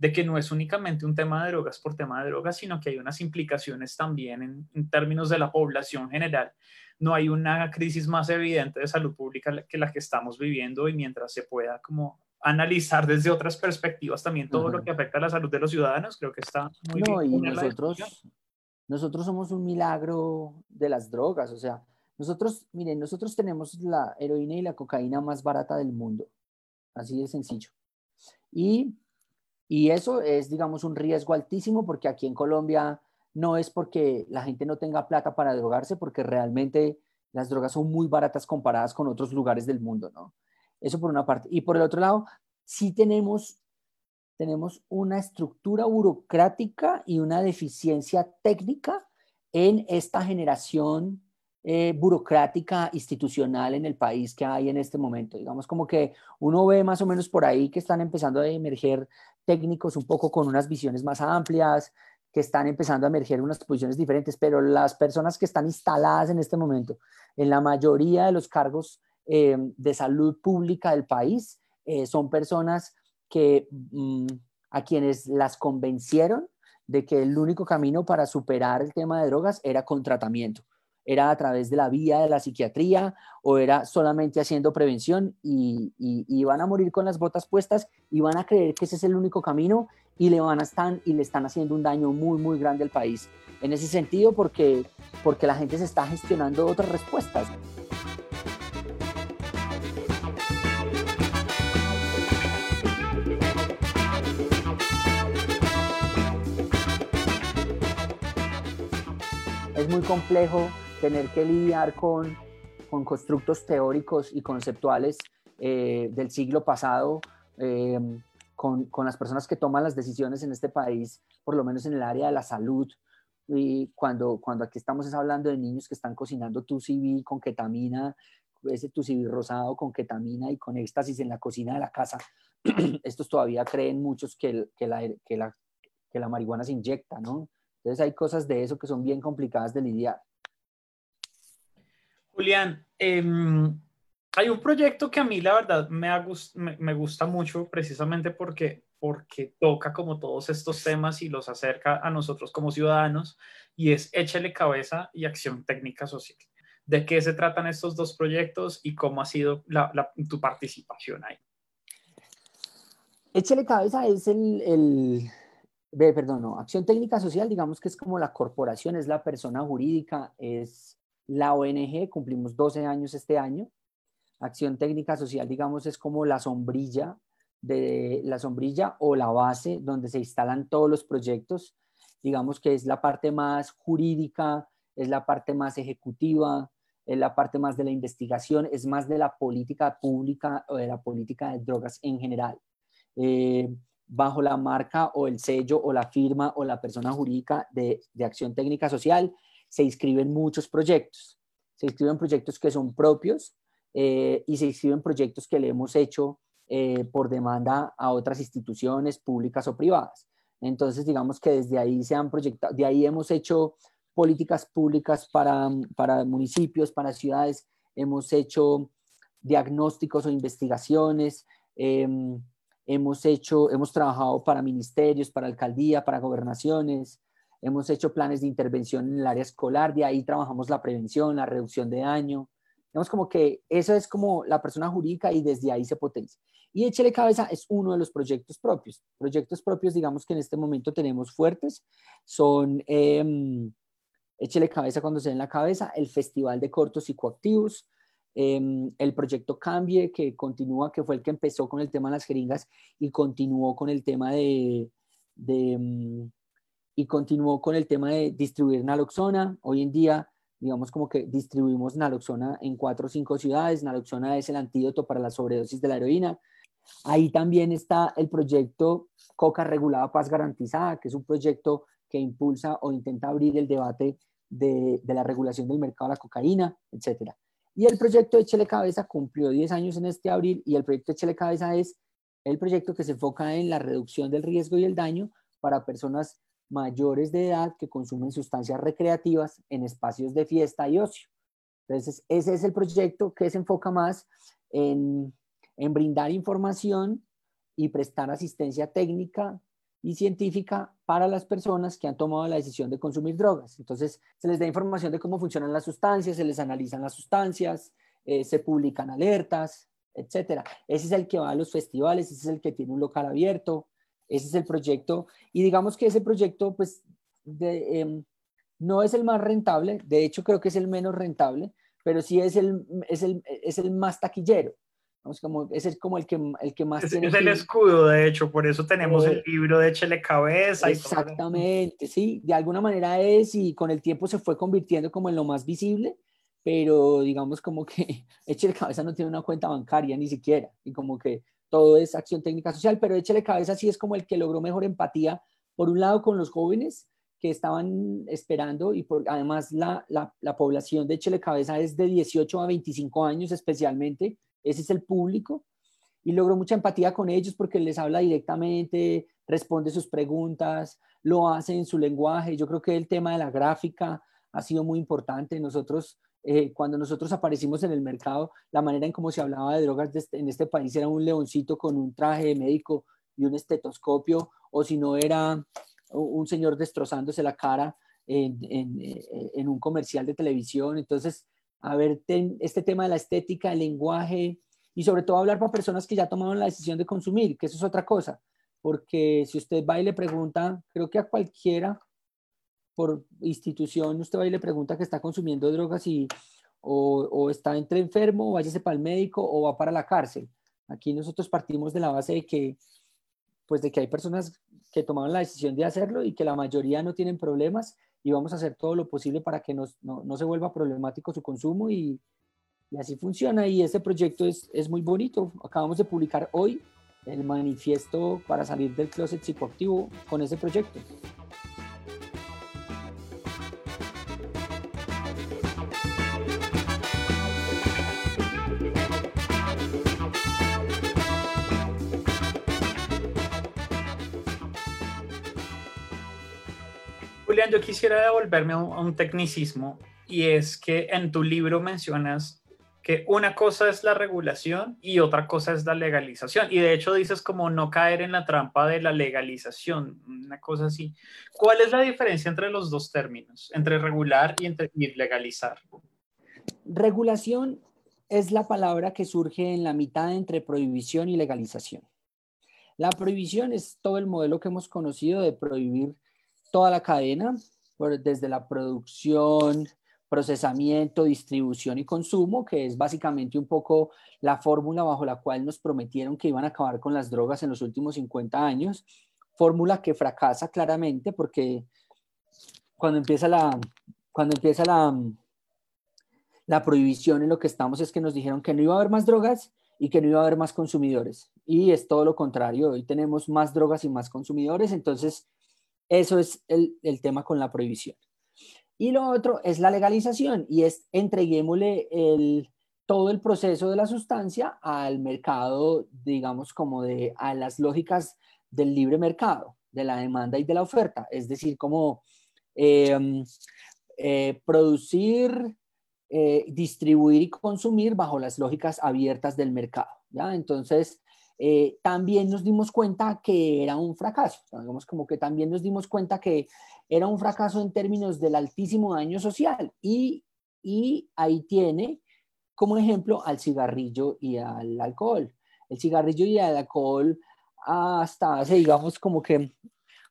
de que no es únicamente un tema de drogas por tema de drogas, sino que hay unas implicaciones también en, términos de la población general. No hay una crisis más evidente de salud pública que la que estamos viviendo y mientras se pueda como analizar desde otras perspectivas también todo lo que afecta a la salud de los ciudadanos, creo que está muy no, bien. Y nosotros, nosotros somos un milagro de las drogas, o sea, nosotros, miren, nosotros tenemos la heroína y la cocaína más barata del mundo, así de sencillo. Y y eso es, digamos, un riesgo altísimo porque aquí en Colombia no es porque la gente no tenga plata para drogarse, porque realmente las drogas son muy baratas comparadas con otros lugares del mundo, ¿no? Eso por una parte. Y por el otro lado, sí tenemos, tenemos una estructura burocrática y una deficiencia técnica en esta generación eh, burocrática institucional en el país que hay en este momento. Digamos como que uno ve más o menos por ahí que están empezando a emerger técnicos un poco con unas visiones más amplias, que están empezando a emerger unas posiciones diferentes, pero las personas que están instaladas en este momento en la mayoría de los cargos eh, de salud pública del país eh, son personas que mm, a quienes las convencieron de que el único camino para superar el tema de drogas era con tratamiento era a través de la vía de la psiquiatría o era solamente haciendo prevención y, y, van a morir con las botas puestas y van a creer que ese es el único camino y le van a estar y le están haciendo un daño muy muy grande al país. En ese sentido porque porque la gente se está gestionando otras respuestas. Es muy complejo tener que lidiar con, con constructos teóricos y conceptuales eh, del siglo pasado, eh, con, con, las personas que toman las decisiones en este país, por lo menos en el área de la salud. Y cuando, cuando aquí estamos hablando de niños que están cocinando tu CV con ketamina, ese tu CV rosado con ketamina y con éxtasis en la cocina de la casa, *clears throat* estos todavía creen muchos que, que, la, que, la, que la marihuana se inyecta, ¿no? Entonces hay cosas de eso que son bien complicadas de lidiar. Julián, em, hay un proyecto que a mí la verdad me, gusta mucho precisamente porque, porque toca como todos estos temas y los acerca a nosotros como ciudadanos y es Échale Cabeza y Acción Técnica Social. ¿De qué se tratan estos dos proyectos y cómo ha sido tu participación ahí? Échale Cabeza es el, el perdón, no, Acción Técnica Social, digamos que es como la corporación, es la persona jurídica, es la ONG, cumplimos 12 años este año. Acción Técnica Social, digamos, es como la sombrilla de la sombrilla o la base donde se instalan todos los proyectos. Digamos que es la parte más jurídica, es la parte más ejecutiva, es la parte más de la investigación, es más de la política pública o de la política de drogas en general. Eh, bajo la marca o el sello o la firma o la persona jurídica de, de Acción Técnica Social, se inscriben muchos proyectos. Se inscriben proyectos que son propios eh, y se inscriben proyectos que le hemos hecho eh, por demanda a otras instituciones públicas o privadas. Entonces, digamos que desde ahí se han proyectado, de ahí hemos hecho políticas públicas para, para municipios, para ciudades, hemos hecho diagnósticos o investigaciones, em, hemos hecho, hemos trabajado para ministerios, para alcaldía, para gobernaciones, Hemos hecho planes de intervención en el área escolar, de ahí trabajamos la prevención, la reducción de daño. Digamos como que eso es como la persona jurídica y desde ahí se potencia. Y Échele Cabeza es uno de los proyectos propios. Proyectos propios, digamos que en este momento tenemos fuertes, son em, Échele cabeza cuando se den la cabeza, el Festival de Cortos Psicoactivos, em, el proyecto Cambie, que continúa, que fue el que empezó con el tema de las jeringas y continuó con el tema de, em, y continuó con el tema de distribuir naloxona. Hoy en día, digamos como que distribuimos naloxona en cuatro o cinco ciudades. Naloxona es el antídoto para la sobredosis de la heroína. Ahí también está el proyecto Coca Regulada Paz Garantizada, que es un proyecto que impulsa o intenta abrir el debate de, la regulación del mercado de la cocaína, etc. Y el proyecto Échele Cabeza cumplió 10 años en este abril y el proyecto Échele Cabeza es el proyecto que se enfoca en la reducción del riesgo y el daño para personas mayores de edad que consumen sustancias recreativas en espacios de fiesta y ocio. Entonces, ese es el proyecto que se enfoca más en, brindar información y prestar asistencia técnica y científica para las personas que han tomado la decisión de consumir drogas. Entonces, se les da información de cómo funcionan las sustancias, se les analizan las sustancias, eh, se publican alertas, etc. Ese es el que va a los festivales, ese es el que tiene un local abierto, ese es el proyecto. Y digamos que ese proyecto, pues, em, no es el más rentable, de hecho creo que es el menos rentable, pero sí es el, es el, es el más taquillero. Vamos, como, ese es como el que, el que más... Es, es el escudo, de hecho, por eso tenemos el eh, libro de Chele Cabeza. Exactamente, sí, de alguna manera es y con el tiempo se fue convirtiendo como en lo más visible, pero digamos como que *laughs* Échele Cabeza no tiene una cuenta bancaria ni siquiera, y como que todo es acción técnica social, pero Échele Cabeza sí es como el que logró mejor empatía, por un lado con los jóvenes que estaban esperando y por, además la, la, la población de Échele Cabeza es de 18 a 25 años especialmente, ese es el público y logró mucha empatía con ellos porque les habla directamente, responde sus preguntas, lo hace en su lenguaje. Yo creo que el tema de la gráfica ha sido muy importante. Nosotros, eh, cuando nosotros aparecimos en el mercado, la manera en cómo se hablaba de drogas este, en este país era un leoncito con un traje de médico y un estetoscopio, o si no era un señor destrozándose la cara en, en un comercial de televisión. Entonces, a ver este tema de la estética, el lenguaje y sobre todo hablar para personas que ya tomaron la decisión de consumir, que eso es otra cosa, porque si usted va y le pregunta, creo que a cualquiera por institución, usted va y le pregunta que está consumiendo drogas y o, está entre enfermo, o váyase para el médico o va para la cárcel. Aquí nosotros partimos de la base de que, pues de que hay personas que tomaron la decisión de hacerlo y que la mayoría no tienen problemas y vamos a hacer todo lo posible para que no, no, se vuelva problemático su consumo y, y así funciona. Y este proyecto es, es, muy bonito. Acabamos de publicar hoy el manifiesto para salir del closet psicoactivo con ese proyecto. Julián, yo quisiera devolverme a un, tecnicismo y es que en tu libro mencionas que una cosa es la regulación y otra cosa es la legalización. Y de hecho dices como no caer en la trampa de la legalización, una cosa así. ¿Cuál es la diferencia entre los dos términos, entre regular y, entre, y legalizar? Regulación es la palabra que surge en la mitad entre prohibición y legalización. La prohibición es todo el modelo que hemos conocido de prohibir toda la cadena, desde la producción, procesamiento, distribución y consumo, que es básicamente un poco la fórmula bajo la cual nos prometieron que iban a acabar con las drogas en los últimos 50 años, fórmula que fracasa claramente porque cuando empieza la, cuando empieza la, la prohibición en lo que estamos es que nos dijeron que no iba a haber más drogas y que no iba a haber más consumidores. Y es todo lo contrario, hoy tenemos más drogas y más consumidores, entonces eso es el, tema con la prohibición. Y lo otro es la legalización y es entreguémosle todo el proceso de la sustancia al mercado, digamos, como de a las lógicas del libre mercado, de la demanda y de la oferta. Es decir, como em, eh, producir, eh, distribuir y consumir bajo las lógicas abiertas del mercado. ¿ya? Entonces, eh, también nos dimos cuenta que era un fracaso. Digamos como que también nos dimos cuenta que era un fracaso en términos del altísimo daño social. Y, y ahí tiene como ejemplo al cigarrillo y al alcohol. El cigarrillo y el alcohol hasta hace, digamos, como que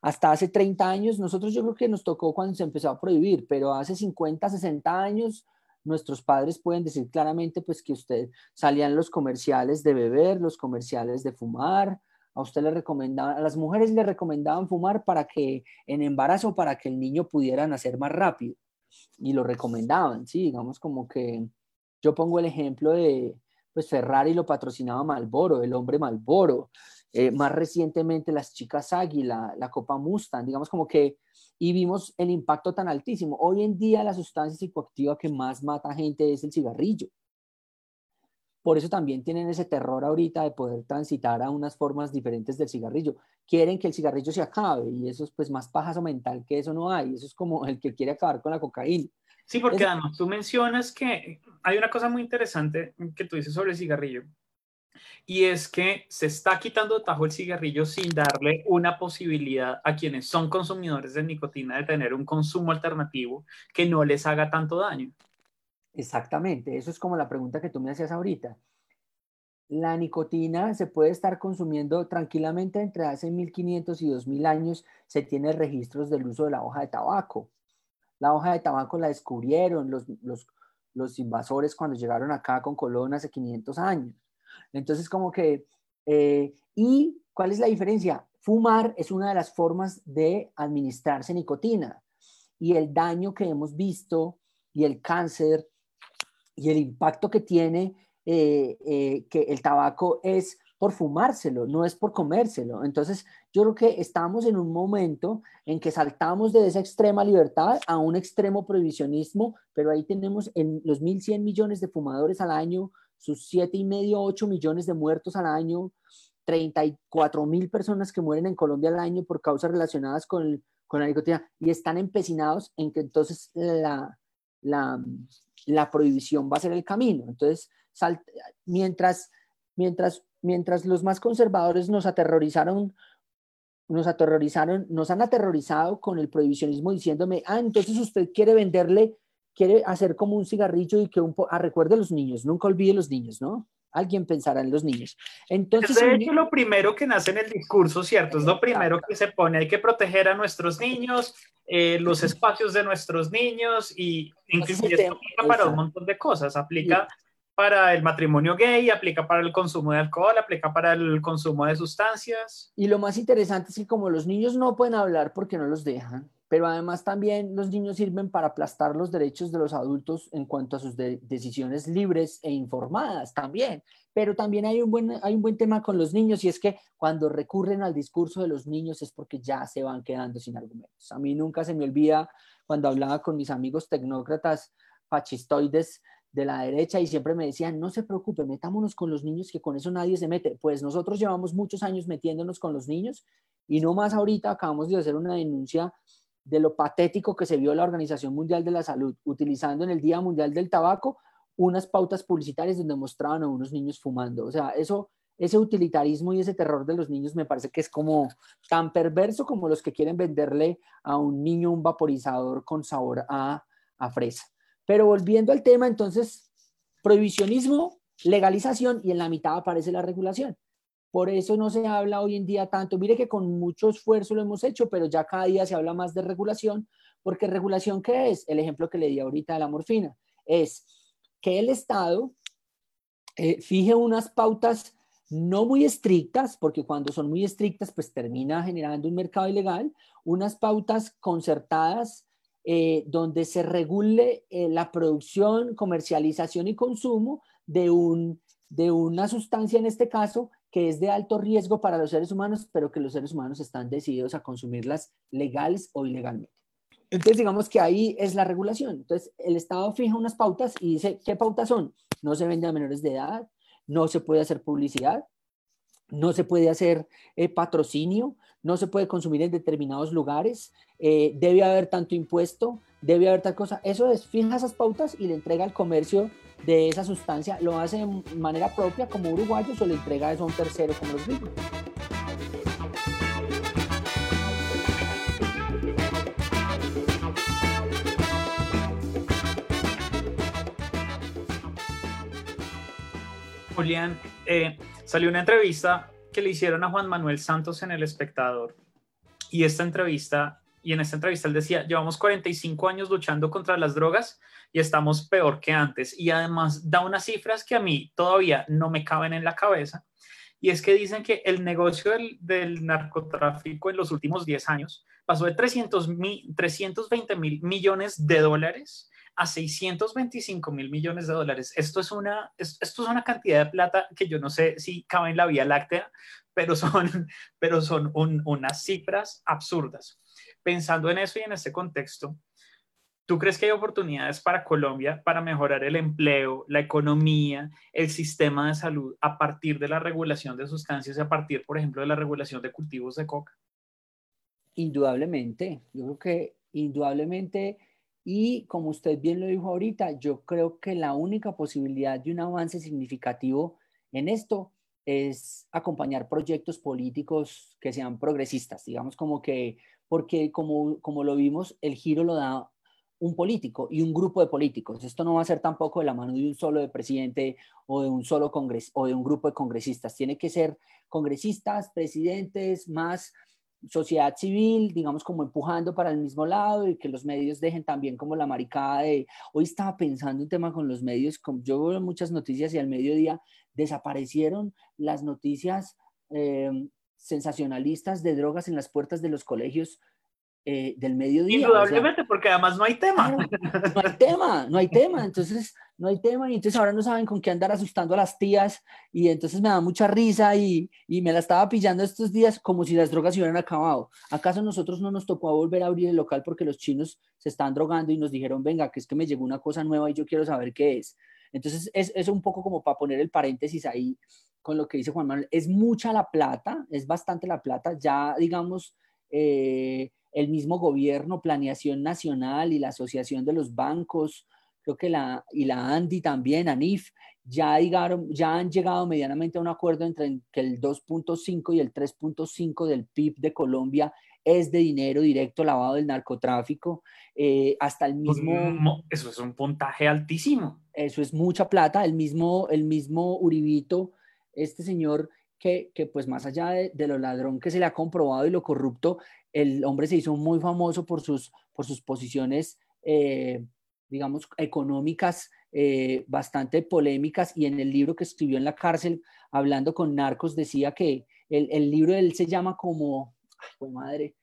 hasta hace 30 años, nosotros yo creo que nos tocó cuando se empezó a prohibir, pero hace 50, 60 años nuestros padres pueden decir claramente pues que usted salían los comerciales de beber, los comerciales de fumar, a usted le recomendaban, a las mujeres le recomendaban fumar para que en embarazo, para que el niño pudiera nacer más rápido. Y lo recomendaban, sí, digamos como que yo pongo el ejemplo de, pues Ferrari lo patrocinaba Malboro, el hombre Malboro, eh, más recientemente las chicas Águila, la Copa Mustang, digamos como que, y vimos el impacto tan altísimo. Hoy en día la sustancia psicoactiva que más mata gente es el cigarrillo. Por eso también tienen ese terror ahorita de poder transitar a unas formas diferentes del cigarrillo. Quieren que el cigarrillo se acabe y eso es pues más pajazo mental que eso no hay. Eso es como el que quiere acabar con la cocaína. Sí, porque además tú mencionas que hay una cosa muy interesante que tú dices sobre el cigarrillo y es que se está quitando de tajo el cigarrillo sin darle una posibilidad a quienes son consumidores de nicotina de tener un consumo alternativo que no les haga tanto daño. Exactamente, eso es como la pregunta que tú me hacías ahorita. La nicotina se puede estar consumiendo tranquilamente entre hace 1500 y 2000 años. Se tiene registros del uso de la hoja de tabaco. La hoja de tabaco la descubrieron los, los, los invasores cuando llegaron acá con Colón hace 500 años. Entonces, como que, eh, ¿y cuál es la diferencia? Fumar es una de las formas de administrarse nicotina y el daño que hemos visto y el cáncer y el impacto que tiene eh, eh, que el tabaco es por fumárselo, no es por comérselo. Entonces, yo creo que estamos en un momento en que saltamos de esa extrema libertad a un extremo prohibicionismo, pero ahí tenemos en los 1.100 millones de fumadores al año, sus siete y medio, 8 millones de muertos al año, 34 mil personas que mueren en Colombia al año por causas relacionadas con, con la nicotina y están empecinados en que entonces la, la, la prohibición va a ser el camino. Entonces, mientras, mientras, mientras los más conservadores nos aterrorizaron, nos aterrorizaron, nos han aterrorizado con el prohibicionismo diciéndome, ah, entonces usted quiere venderle quiere hacer como un cigarrillo y que un ah, recuerde a los niños, nunca olvide los niños, ¿no? Alguien pensará en los niños. Entonces, de hecho, lo primero que nace en el discurso, ¿cierto? Es lo primero que se pone. Hay que proteger a nuestros niños, eh, los espacios de nuestros niños y incluso esto aplica para un montón de cosas. Aplica para el matrimonio gay, aplica para el consumo de alcohol, aplica para el consumo de sustancias. Y lo más interesante es que como los niños no pueden hablar porque no los dejan, pero además también los niños sirven para aplastar los derechos de los adultos en cuanto a sus decisiones libres e informadas también. Pero también hay un, buen, hay un buen tema con los niños y es que cuando recurren al discurso de los niños es porque ya se van quedando sin argumentos. A mí nunca se me olvida cuando hablaba con mis amigos tecnócratas fascistoides de la derecha y siempre me decían, no se preocupe, metámonos con los niños, que con eso nadie se mete. Pues nosotros llevamos muchos años metiéndonos con los niños y no más ahorita acabamos de hacer una denuncia de lo patético que se vio la Organización Mundial de la Salud utilizando en el Día Mundial del Tabaco unas pautas publicitarias donde mostraban a unos niños fumando. O sea, eso, ese utilitarismo y ese terror de los niños me parece que es como tan perverso como los que quieren venderle a un niño un vaporizador con sabor a, a fresa. Pero volviendo al tema, entonces, prohibicionismo, legalización y en la mitad aparece la regulación. Por eso no se habla hoy en día tanto. Mire que con mucho esfuerzo lo hemos hecho, pero ya cada día se habla más de regulación, porque regulación, ¿qué es? El ejemplo que le di ahorita de la morfina, es que el Estado eh, fije unas pautas no muy estrictas, porque cuando son muy estrictas, pues termina generando un mercado ilegal, unas pautas concertadas eh, donde se regule eh, la producción, comercialización y consumo de, un, de una sustancia, en este caso, que es de alto riesgo para los seres humanos, pero que los seres humanos están decididos a consumirlas legales o ilegalmente. Entonces, digamos que ahí es la regulación. Entonces, el Estado fija unas pautas y dice, ¿qué pautas son? No se vende a menores de edad, no se puede hacer publicidad, no se puede hacer eh, patrocinio, no se puede consumir en determinados lugares, eh, debe haber tanto impuesto, debe haber tal cosa. Eso es, fija esas pautas y le entrega al comercio de esa sustancia, lo hace de manera propia como uruguayos o le entrega eso a un tercero como los gringos. Julián, eh, salió una entrevista que le hicieron a Juan Manuel Santos en El Espectador y esta entrevista, y en esta entrevista él decía, llevamos 45 años luchando contra las drogas y estamos peor que antes. Y además da unas cifras que a mí todavía no me caben en la cabeza. Y es que dicen que el negocio del, narcotráfico en los últimos 10 años pasó de 300 320 mil millones de dólares a 625 mil millones de dólares. Esto es, una, esto es una cantidad de plata que yo no sé si cabe en la Vía Láctea, pero son, *laughs* pero son unas cifras absurdas. Pensando en eso y en este contexto, ¿Tú crees que hay oportunidades para Colombia para mejorar el empleo, la economía, el sistema de salud a partir de la regulación de sustancias y a partir, por ejemplo, de la regulación de cultivos de coca? Indudablemente, yo creo que indudablemente, y como usted bien lo dijo ahorita, yo creo que la única posibilidad de un avance significativo en esto es acompañar proyectos políticos que sean progresistas, digamos como que, porque como, como lo vimos, el giro lo da un político y un grupo de políticos. Esto no va a ser tampoco de la mano de un solo de presidente o de un solo congres o de un grupo de congresistas. Tiene que ser congresistas, presidentes, más sociedad civil, digamos como empujando para el mismo lado y que los medios dejen también como la maricada de, hoy estaba pensando un tema con los medios, yo veo muchas noticias y al mediodía desaparecieron las noticias eh, sensacionalistas de drogas en las puertas de los colegios eh, del mediodía. Indudablemente, porque además no hay tema. no hay tema, no hay tema, entonces no hay tema y entonces ahora no saben con qué andar asustando a las tías y entonces me da mucha risa y, y me la estaba pillando estos días como si las drogas se hubieran acabado. ¿Acaso nosotros no nos tocó volver a abrir el local porque los chinos se están drogando y nos dijeron, venga, que es que me llegó una cosa nueva y yo quiero saber qué es? Entonces es, es un poco como para poner el paréntesis ahí con lo que dice Juan Manuel. Es mucha la plata, es bastante la plata, ya digamos... Eh, el mismo gobierno, Planeación Nacional y la Asociación de los Bancos, creo que la, y la ANDI también, ANIF, ya, llegaron, ya han llegado medianamente a un acuerdo entre que el 2.5 y el 3.5 del PIB de Colombia es de dinero directo lavado del narcotráfico, eh, hasta el mismo... Eso es un puntaje altísimo. Eso es mucha plata, el mismo, el mismo Uribito, este señor que, que pues más allá de, de, lo ladrón que se le ha comprobado y lo corrupto, el hombre se hizo muy famoso por sus, por sus posiciones, eh, digamos, económicas eh, bastante polémicas y en el libro que escribió en la cárcel, hablando con narcos, decía que el, el libro de él se llama como, ay, madre,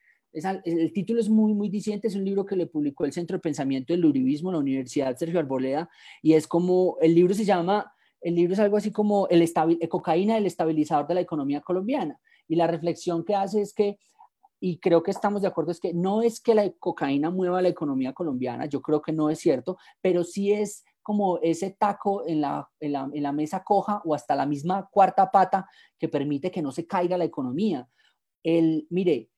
el título es muy, muy diciente, es un libro que le publicó el Centro de Pensamiento del Uribismo, la Universidad Sergio Arboleda, y es como, el libro se llama, el libro es algo así como el cocaína, el estabilizador de la economía colombiana. Y la reflexión que hace es que y creo que estamos de acuerdo, es que no es que la cocaína mueva la economía colombiana, yo creo que no es cierto, pero sí es como ese taco en la, en la, en la mesa coja o hasta la misma cuarta pata que permite que no se caiga la economía. El, mire,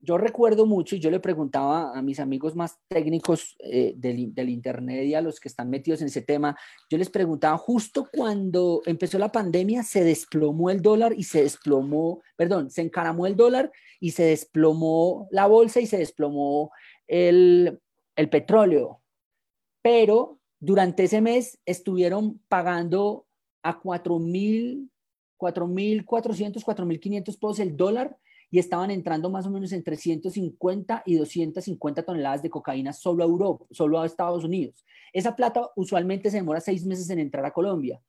yo recuerdo mucho y yo le preguntaba a mis amigos más técnicos eh, del, del, Internet y a los que están metidos en ese tema, yo les preguntaba justo cuando empezó la pandemia, se desplomó el dólar y se desplomó, perdón, se encaramó el dólar y se desplomó la bolsa y se desplomó el, el petróleo. Pero durante ese mes estuvieron pagando a 4.000, 4.400, 4.500 pesos el dólar y estaban entrando más o menos entre 150 y 250 toneladas de cocaína solo a Europa, solo a Estados Unidos. Esa plata usualmente se demora seis meses en entrar a Colombia.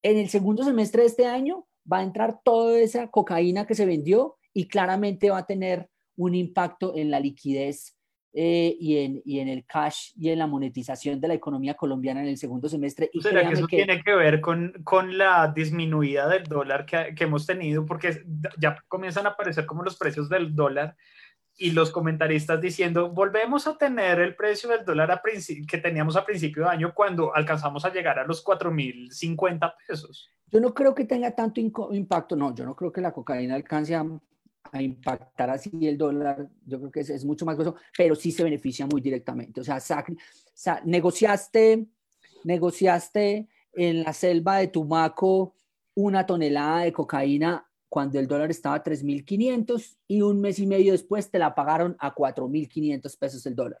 En el segundo semestre de este año va a entrar toda esa cocaína que se vendió y claramente va a tener un impacto en la liquidez eh, y, en, y, en, el cash y en la monetización de la economía colombiana en el segundo semestre. Y ¿Será que eso tiene que ver con, con la disminuida del dólar que, que, hemos tenido? Porque ya comienzan a aparecer como los precios del dólar y los comentaristas diciendo, volvemos a tener el precio del dólar a que teníamos a principio de año cuando alcanzamos a llegar a los 4.050 pesos. Yo no creo que tenga tanto impacto, no, yo no creo que la cocaína alcance a a impactar así el dólar, yo creo que es, mucho más grueso, pero sí se beneficia muy directamente. O sea, negociaste, negociaste en la selva de Tumaco una tonelada de cocaína cuando el dólar estaba a 3.500 y un mes y medio después te la pagaron a 4.500 pesos el dólar.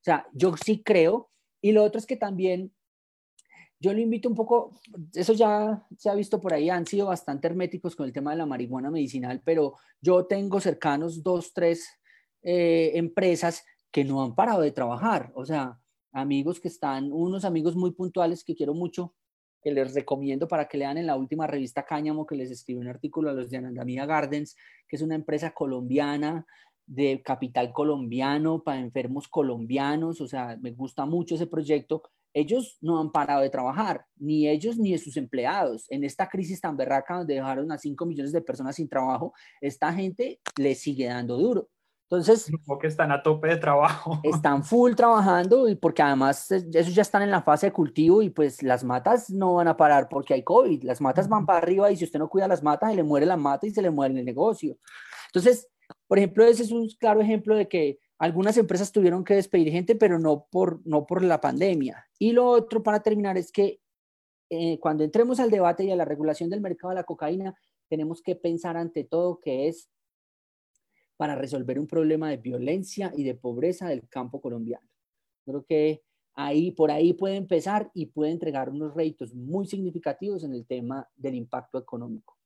O sea, yo sí creo. Y lo otro es que también yo le invito un poco, eso ya se ha visto por ahí, han sido bastante herméticos con el tema de la marihuana medicinal, pero yo tengo cercanos dos, tres eh, empresas que no han parado de trabajar. O sea, amigos que están, unos amigos muy puntuales que quiero mucho, que les recomiendo para que lean en la última revista Cáñamo, que les escribió un artículo a los de Anandamia Gardens, que es una empresa colombiana de capital colombiano para enfermos colombianos, o sea, me gusta mucho ese proyecto. Ellos no han parado de trabajar, ni ellos ni sus empleados. En esta crisis tan berraca donde dejaron a 5 millones de personas sin trabajo, esta gente le sigue dando duro. Entonces, que están a tope de trabajo. *laughs* Están full trabajando y porque además esos ya están en la fase de cultivo y pues las matas no van a parar porque hay COVID. Las matas van para arriba y si usted no cuida las matas, se le muere la mata y se le muere el negocio. Entonces, por ejemplo, ese es un claro ejemplo de que algunas empresas tuvieron que despedir gente, pero no por, no por la pandemia. Y lo otro, para terminar, es que eh, cuando entremos al debate y a la regulación del mercado de la cocaína, tenemos que pensar ante todo que es para resolver un problema de violencia y de pobreza del campo colombiano. Creo que ahí, por ahí puede empezar y puede entregar unos réditos muy significativos en el tema del impacto económico.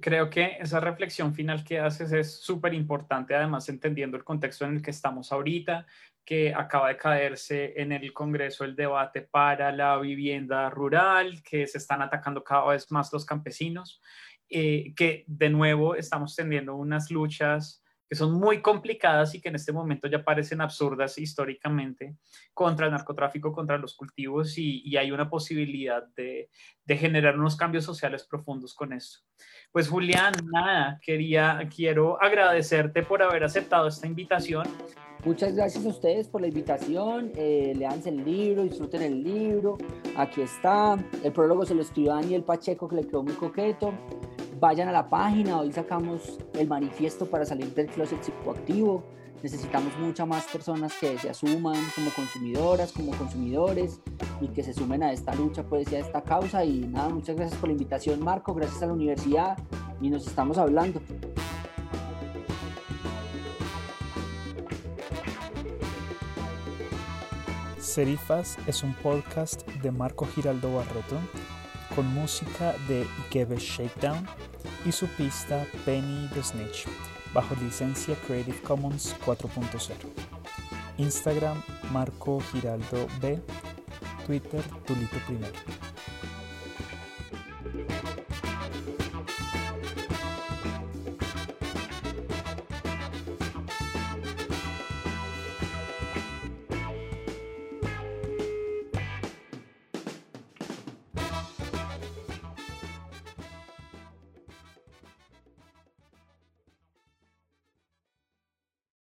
Creo que esa reflexión final que haces es súper importante, además entendiendo el contexto en el que estamos ahorita, que acaba de caerse en el Congreso el debate para la vivienda rural, que se están atacando cada vez más los campesinos eh, que de nuevo estamos teniendo unas luchas que son muy complicadas y que en este momento ya parecen absurdas históricamente contra el narcotráfico, contra los cultivos y, hay una posibilidad de, de, generar unos cambios sociales profundos con esto. Pues Julián, nada, quería, quiero agradecerte por haber aceptado esta invitación. Muchas gracias a ustedes por la invitación. Eh, leanse el libro, disfruten el libro. Aquí está. El prólogo se lo escribió Daniel Pacheco, que le quedó muy coqueto vayan a la página, hoy sacamos el manifiesto para salir del closet psicoactivo. Necesitamos muchas más personas que se asuman como consumidoras, como consumidores y que se sumen a esta lucha, pues, y a esta causa. Y nada, muchas gracias por la invitación, Marco, gracias a la universidad y nos estamos hablando. Serifas es un podcast de Marco Giraldo Barreto con música de Gebe Shakedown y su pista Penny the Snitch bajo licencia Creative Commons 4.0. Instagram Marco Giraldo B, Twitter Tulito Primero.